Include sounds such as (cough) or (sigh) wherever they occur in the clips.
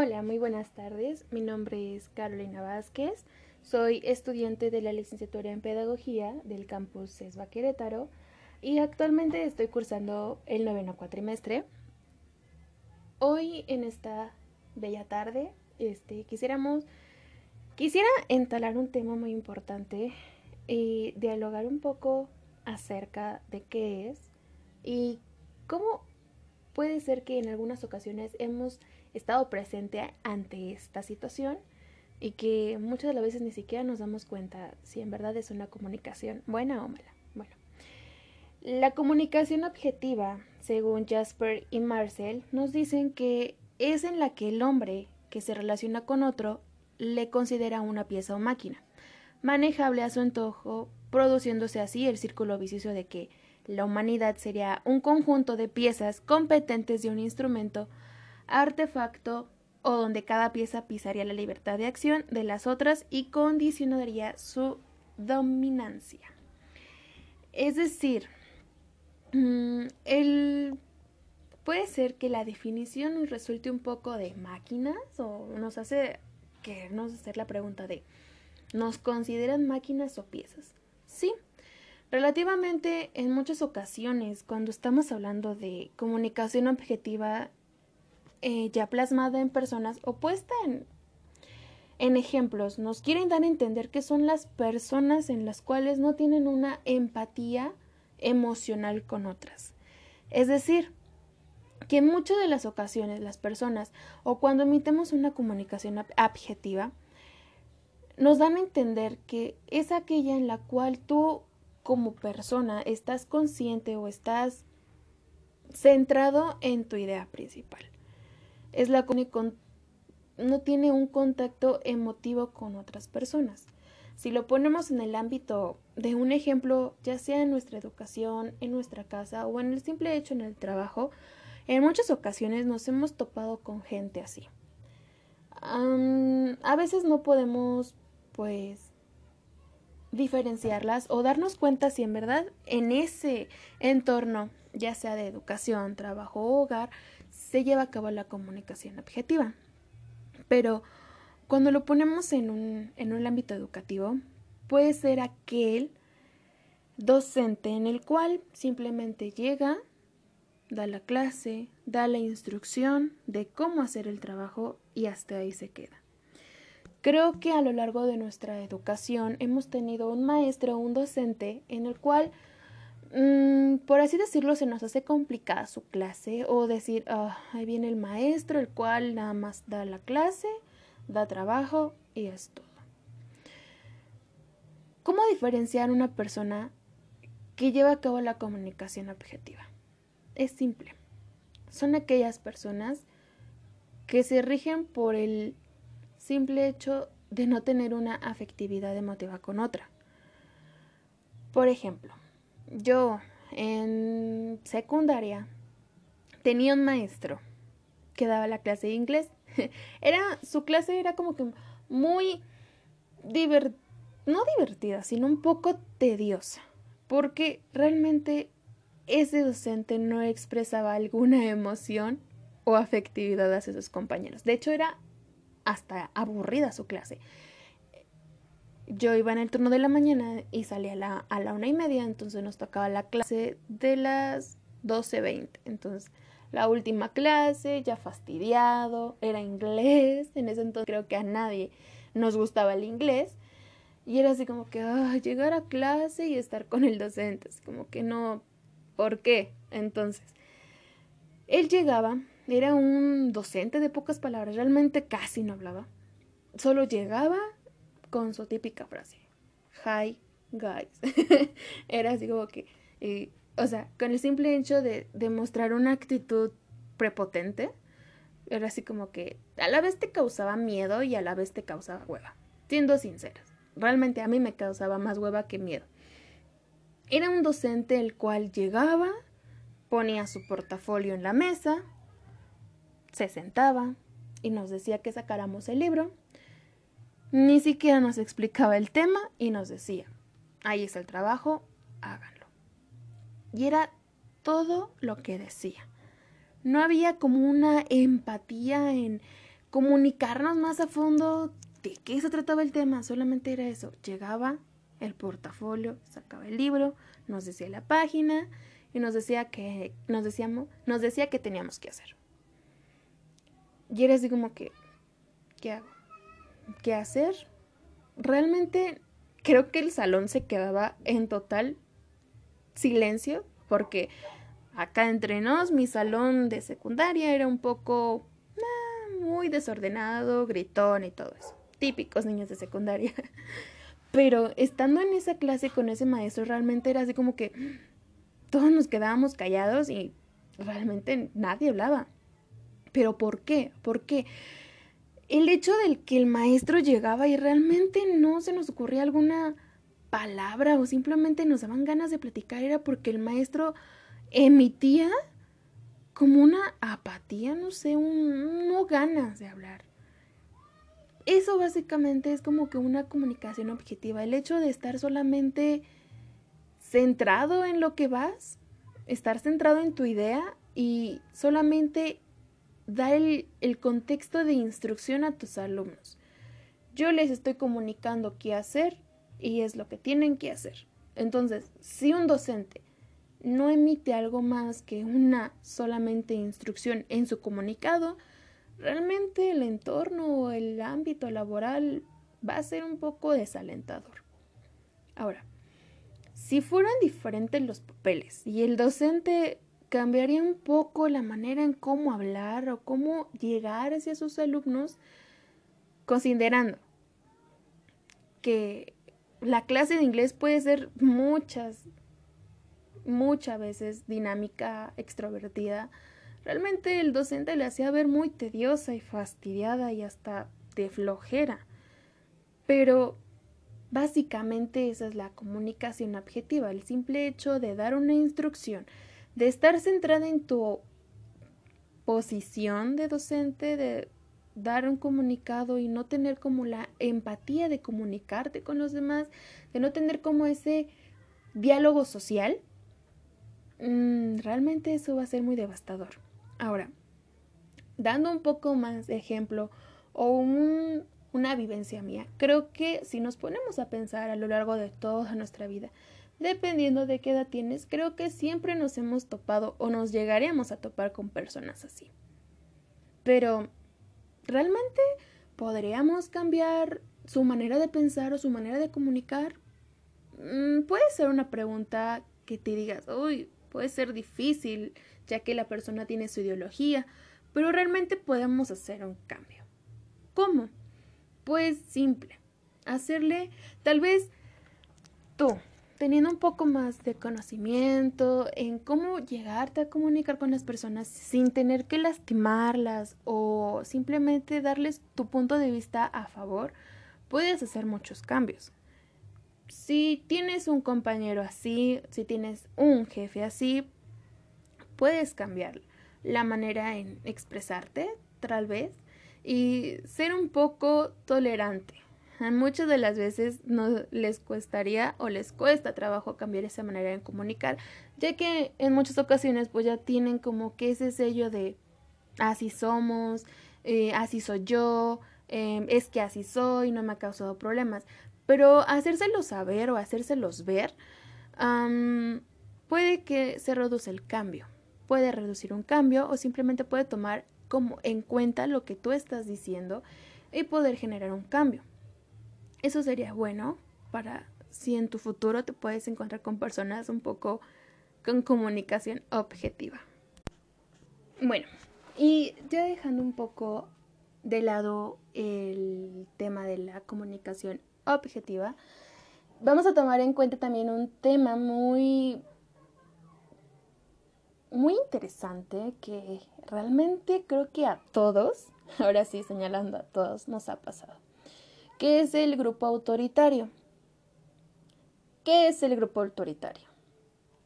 Hola, muy buenas tardes. Mi nombre es Carolina Vázquez. Soy estudiante de la licenciatura en Pedagogía del campus CESBA Querétaro y actualmente estoy cursando el noveno cuatrimestre. Hoy en esta bella tarde, este, quisiéramos, quisiera entalar un tema muy importante y dialogar un poco acerca de qué es y cómo puede ser que en algunas ocasiones hemos estado presente ante esta situación y que muchas de las veces ni siquiera nos damos cuenta si en verdad es una comunicación buena o mala. Bueno, la comunicación objetiva, según Jasper y Marcel, nos dicen que es en la que el hombre que se relaciona con otro le considera una pieza o máquina, manejable a su antojo, produciéndose así el círculo vicioso de que la humanidad sería un conjunto de piezas competentes de un instrumento, artefacto o donde cada pieza pisaría la libertad de acción de las otras y condicionaría su dominancia. Es decir, mm, el puede ser que la definición nos resulte un poco de máquinas o nos hace que nos hacer la pregunta de ¿nos consideran máquinas o piezas? Sí, Relativamente, en muchas ocasiones, cuando estamos hablando de comunicación objetiva eh, ya plasmada en personas o puesta en, en ejemplos, nos quieren dar a entender que son las personas en las cuales no tienen una empatía emocional con otras. Es decir, que en muchas de las ocasiones las personas o cuando emitemos una comunicación objetiva, nos dan a entender que es aquella en la cual tú como persona estás consciente o estás centrado en tu idea principal. Es la con no tiene un contacto emotivo con otras personas. Si lo ponemos en el ámbito de un ejemplo, ya sea en nuestra educación, en nuestra casa o en el simple hecho en el trabajo, en muchas ocasiones nos hemos topado con gente así. a veces no podemos, pues, diferenciarlas o darnos cuenta si en verdad en ese entorno, ya sea de educación, trabajo o hogar, se lleva a cabo la comunicación objetiva. Pero cuando lo ponemos en un, en un ámbito educativo, puede ser aquel docente en el cual simplemente llega, da la clase, da la instrucción de cómo hacer el trabajo y hasta ahí se queda. Creo que a lo largo de nuestra educación hemos tenido un maestro o un docente en el cual, mm, por así decirlo, se nos hace complicada su clase o decir, ah, ahí viene el maestro, el cual nada más da la clase, da trabajo y es todo. ¿Cómo diferenciar una persona que lleva a cabo la comunicación objetiva? Es simple. Son aquellas personas que se rigen por el simple hecho de no tener una afectividad emotiva con otra. Por ejemplo, yo en secundaria tenía un maestro que daba la clase de inglés. (laughs) Era, su clase era como que muy no divertida, sino un poco tediosa, porque realmente ese docente no expresaba alguna emoción o afectividad hacia sus compañeros. De hecho, era hasta aburrida su clase. Yo iba en el turno de la mañana y salía a la, a la una y media, entonces nos tocaba la clase de las 12.20. Entonces, la última clase, ya fastidiado, era inglés. En ese entonces creo que a nadie nos gustaba el inglés. Y era así como que, llegar a clase y estar con el docente. Como que no, ¿por qué? Entonces, él llegaba, era un docente de pocas palabras, realmente casi no hablaba. Solo llegaba con su típica frase. Hi, guys. (laughs) Era así como que, eh, o sea, con el simple hecho de demostrar una actitud prepotente, era así como que a la vez te causaba miedo y a la vez te causaba hueva. Siendo sinceras, realmente a mí me causaba más hueva que miedo. Era un docente el cual llegaba, ponía su portafolio en la mesa, se sentaba y nos decía que sacáramos el libro. Ni siquiera nos explicaba el tema y nos decía, ahí está el trabajo, háganlo. Y era todo lo que decía. No había como una empatía en comunicarnos más a fondo de qué se trataba el tema, solamente era eso. Llegaba el portafolio, sacaba el libro, nos decía la página y nos decía que nos decíamos, nos decía que teníamos que hacer. Y era así como que ¿qué hago? ¿Qué hacer? Realmente creo que el salón se quedaba en total silencio porque acá entre nos mi salón de secundaria era un poco muy desordenado, gritón y todo eso. Típicos niños de secundaria. (laughs) Pero estando en esa clase con ese maestro realmente era así como que todos nos quedábamos callados y realmente nadie hablaba. ¿Pero por qué? ¿Por qué? El hecho del que el maestro llegaba y realmente no se nos ocurría alguna palabra o simplemente nos daban ganas de platicar era porque el maestro emitía como una apatía, no sé, un, no ganas de hablar. Eso básicamente es como que una comunicación objetiva, el hecho de estar solamente centrado en lo que vas, estar centrado en tu idea y solamente dar el, el contexto de instrucción a tus alumnos. Yo les estoy comunicando qué hacer y es lo que tienen que hacer. Entonces, si un docente no emite algo más que una solamente instrucción en su comunicado, realmente el entorno o el ámbito laboral va a ser un poco desalentador. Ahora, si fueran diferentes los papeles y el docente cambiaría un poco la manera en cómo hablar o cómo llegar hacia sus alumnos, considerando que la clase de inglés puede ser muchas, muchas veces dinámica, extrovertida. Realmente el docente le hacía ver muy tediosa y fastidiada y hasta de flojera. Pero básicamente esa es la comunicación objetiva, el simple hecho de dar una instrucción de estar centrada en tu posición de docente, de dar un comunicado y no tener como la empatía de comunicarte con los demás, de no tener como ese diálogo social, mm, realmente eso va a ser muy devastador. Ahora, dando un poco más de ejemplo o una vivencia mía, creo que si nos ponemos a pensar a lo largo de toda nuestra vida, dependiendo de qué edad tienes, creo que siempre nos hemos topado o nos llegaremos a topar con personas así. Pero, ¿realmente podríamos cambiar su manera de pensar o su manera de comunicar? Mm, puede ser una pregunta que te digas, uy, puede ser difícil, ya que la persona tiene su ideología, pero realmente podemos hacer un cambio. ¿Cómo? Pues simple, hacerle, tal vez tú, teniendo un poco más de conocimiento en cómo llegarte a comunicar con las personas sin tener que lastimarlas o simplemente darles tu punto de vista a favor, puedes hacer muchos cambios. Si tienes un compañero así, si tienes un jefe así, puedes cambiar la manera en expresarte, tal vez, y ser un poco tolerante Muchas de las veces no les cuestaría o les cuesta trabajo cambiar esa manera de comunicar, ya que en muchas ocasiones pues ya tienen como que ese sello de así somos, eh, así soy yo, em, es que así soy, no me ha causado problemas. Pero hacérselos saber o hacérselos ver puede que se reduzca el cambio, puede reducir un cambio o simplemente puede tomar como en cuenta lo que tú estás diciendo y poder generar un cambio. Eso sería bueno para si en tu futuro te puedes encontrar con personas un poco con comunicación objetiva. Bueno, y ya dejando un poco de lado el tema de la comunicación objetiva, vamos a tomar en cuenta también un tema muy muy interesante que realmente creo que a todos, (laughs) ahora sí señalando a todos, nos ha pasado. ¿Qué es el grupo autoritario? ¿Qué es el grupo autoritario?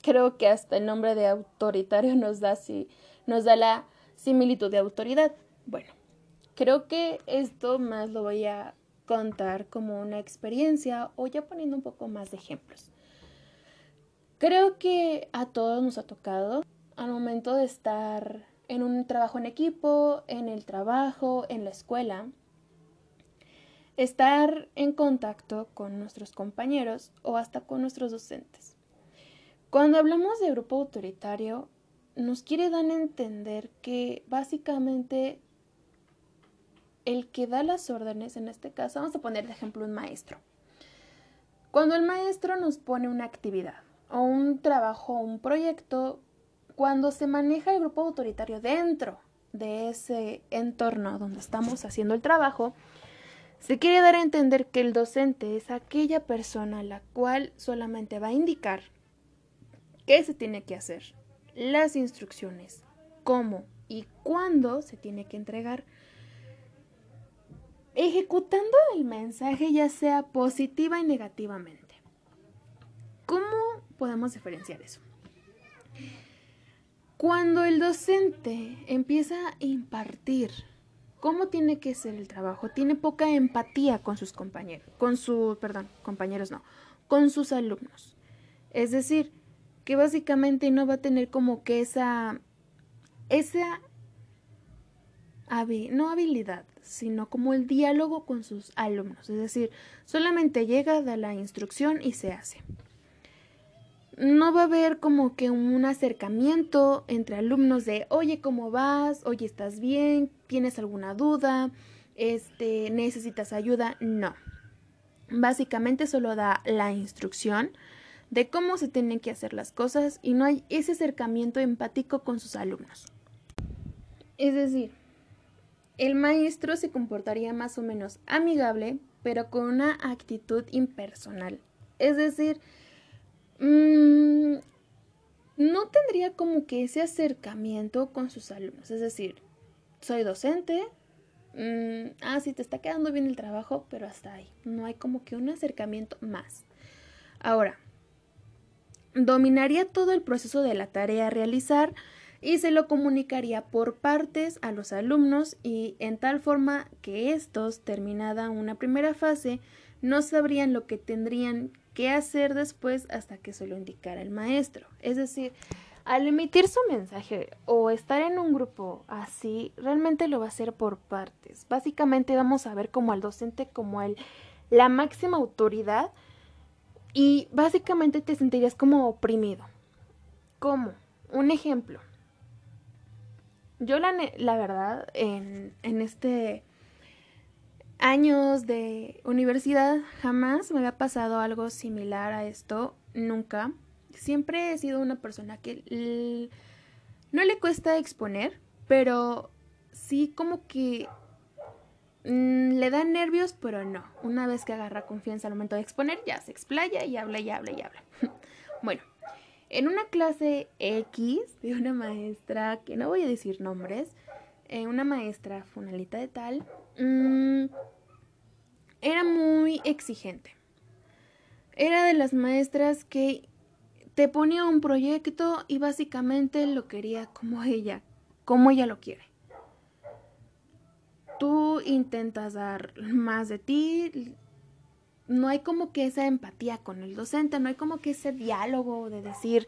Creo que hasta el nombre de autoritario nos da, nos da la similitud de autoridad. Bueno, creo que esto más lo voy a contar como una experiencia o ya poniendo un poco más de ejemplos. Creo que a todos nos ha tocado al momento de estar en un trabajo en equipo, en el trabajo, en la escuela. Estar en contacto con nuestros compañeros o hasta con nuestros docentes. Cuando hablamos de grupo autoritario, nos quiere dar a entender que básicamente el que da las órdenes, en este caso, vamos a poner de ejemplo un maestro. Cuando el maestro nos pone una actividad o un trabajo, un proyecto, cuando se maneja el grupo autoritario dentro de ese entorno donde estamos haciendo el trabajo, se quiere dar a entender que el docente es aquella persona la cual solamente va a indicar qué se tiene que hacer, las instrucciones, cómo y cuándo se tiene que entregar, ejecutando el mensaje ya sea positiva y negativamente. ¿Cómo podemos diferenciar eso? Cuando el docente empieza a impartir cómo tiene que ser el trabajo, tiene poca empatía con sus compañeros, con sus, perdón, compañeros no, con sus alumnos. Es decir, que básicamente no va a tener como que esa, esa, no habilidad, sino como el diálogo con sus alumnos. Es decir, solamente llega, da la instrucción y se hace no va a haber como que un acercamiento entre alumnos de, oye, ¿cómo vas? Oye, ¿estás bien? ¿Tienes alguna duda? Este, ¿necesitas ayuda? No. Básicamente solo da la instrucción de cómo se tienen que hacer las cosas y no hay ese acercamiento empático con sus alumnos. Es decir, el maestro se comportaría más o menos amigable, pero con una actitud impersonal. Es decir, Mm, no tendría como que ese acercamiento con sus alumnos. Es decir, soy docente, mm, ah, sí, te está quedando bien el trabajo, pero hasta ahí. No hay como que un acercamiento más. Ahora, dominaría todo el proceso de la tarea a realizar y se lo comunicaría por partes a los alumnos y en tal forma que estos, terminada una primera fase, no sabrían lo que tendrían qué hacer después hasta que se lo indicara el maestro. Es decir, al emitir su mensaje o estar en un grupo así, realmente lo va a hacer por partes. Básicamente vamos a ver como al docente como el, la máxima autoridad y básicamente te sentirías como oprimido. ¿Cómo? Un ejemplo. Yo la, la verdad, en, en este años de universidad jamás me había pasado algo similar a esto, nunca. Siempre he sido una persona que no le cuesta exponer, pero sí como que mm, le da nervios, pero no. Una vez que agarra confianza al momento de exponer, ya se explaya y habla y habla y habla. (laughs) bueno, en una clase X de una maestra, que no voy a decir nombres, eh, una maestra funalita de tal, Mm, era muy exigente. Era de las maestras que te ponía un proyecto y básicamente lo quería como ella, como ella lo quiere. Tú intentas dar más de ti, no hay como que esa empatía con el docente, no hay como que ese diálogo de decir,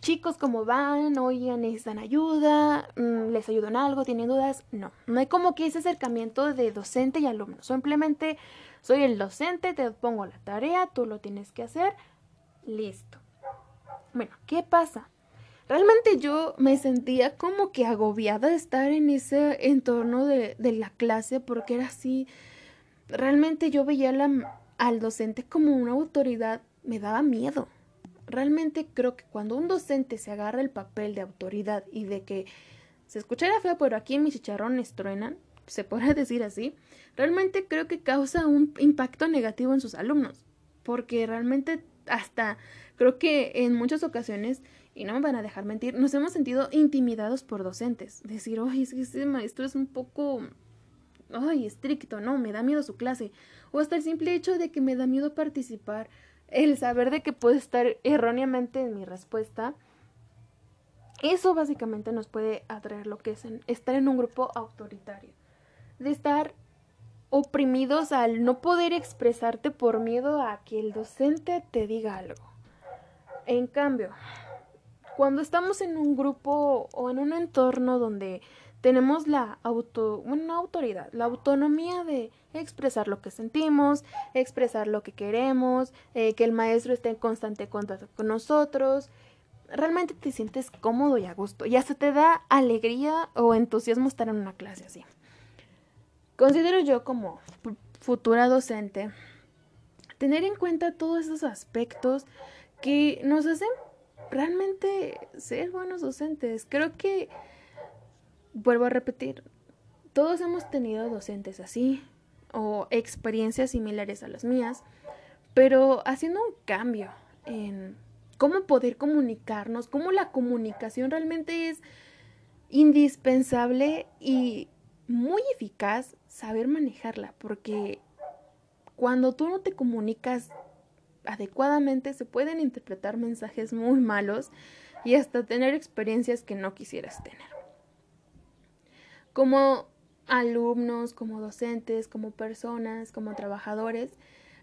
chicos, ¿cómo van? Oigan, necesitan ayuda, mm, les ayudo en algo, tienen dudas. No, no hay como que ese acercamiento de docente y alumno. Simplemente soy el docente, te pongo la tarea, tú lo tienes que hacer, listo. Bueno, ¿qué pasa? Realmente yo me sentía como que agobiada de estar en ese entorno de, de la clase porque era así. Realmente yo veía al docente como una autoridad, me daba miedo realmente creo que cuando un docente se agarra el papel de autoridad y de que se escuchará feo, pero aquí mis chicharrones truenan, se podrá (laughs) decir así, realmente creo que causa un impacto negativo en sus alumnos, porque realmente hasta creo que en muchas ocasiones, y no me van a dejar mentir, nos hemos sentido intimidados por docentes, decir, oye, es que ese maestro es un poco, ay, estricto, no, me da miedo su clase, o hasta el simple hecho de que me da miedo participar el saber de que puedo estar erróneamente en mi respuesta, eso básicamente nos puede atraer lo que es estar en un grupo autoritario, de estar oprimidos al no poder expresarte por miedo a que el docente te diga algo. En cambio, cuando estamos en un grupo o en un entorno donde tenemos la auto, una autoridad, la autonomía de expresar lo que sentimos, expresar lo que queremos, eh, que el maestro esté en constante contacto con nosotros. Realmente te sientes cómodo y a gusto y hasta te da alegría o entusiasmo estar en una clase así. Considero yo como futura docente tener en cuenta todos esos aspectos que nos hacen realmente ser buenos docentes. Creo que vuelvo a repetir, todos hemos tenido docentes así o experiencias similares a las mías, pero haciendo un cambio en cómo poder comunicarnos, cómo la comunicación realmente es indispensable y muy eficaz saber manejarla, porque cuando tú no te comunicas adecuadamente se pueden interpretar mensajes muy malos y hasta tener experiencias que no quisieras tener como alumnos, como docentes, como personas, como trabajadores,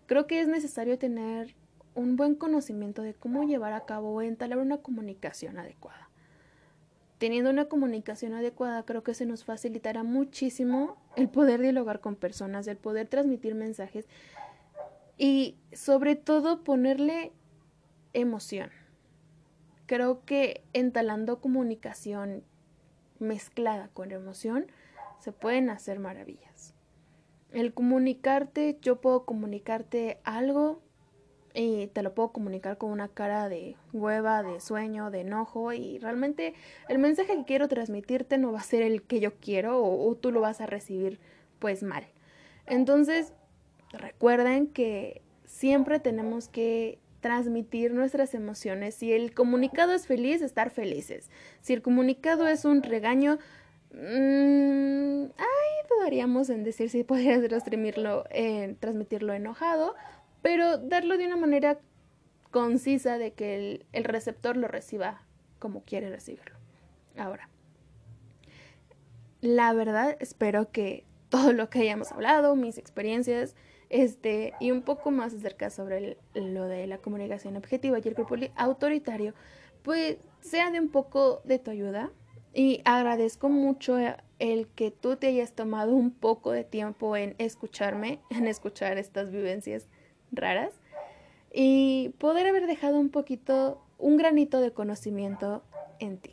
creo que es necesario tener un buen conocimiento de cómo llevar a cabo o entablar una comunicación adecuada. Teniendo una comunicación adecuada, creo que se nos facilitará muchísimo el poder dialogar con personas, el poder transmitir mensajes y sobre todo ponerle emoción. Creo que entalando comunicación mezclada con emoción, se pueden hacer maravillas. El comunicarte, yo puedo comunicarte algo y te lo puedo comunicar con una cara de hueva, de sueño, de enojo y realmente el mensaje que quiero transmitirte no va a ser el que yo quiero o, o tú lo vas a recibir pues mal. Entonces, recuerden que siempre tenemos que transmitir nuestras emociones. Si el comunicado es feliz, estar felices. Si el comunicado es un regaño, mmm, ay, dudaríamos en decir si podrías transmitirlo, transmitirlo enojado, pero darlo de una manera concisa de que el, el receptor lo reciba como quiere recibirlo. Ahora, la verdad, espero que todo lo que hayamos hablado, mis experiencias, este, y un poco más acerca sobre lo de la comunicación objetiva y el grupo autoritario, pues sea de un poco de tu ayuda. Y agradezco mucho el que tú te hayas tomado un poco de tiempo en escucharme, (laughs) en escuchar estas vivencias raras y poder haber dejado un poquito, un granito de conocimiento en ti.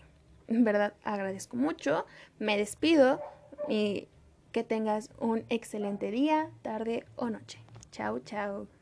En verdad agradezco mucho, me despido y que tengas un excelente día, tarde o noche. Chao, chao.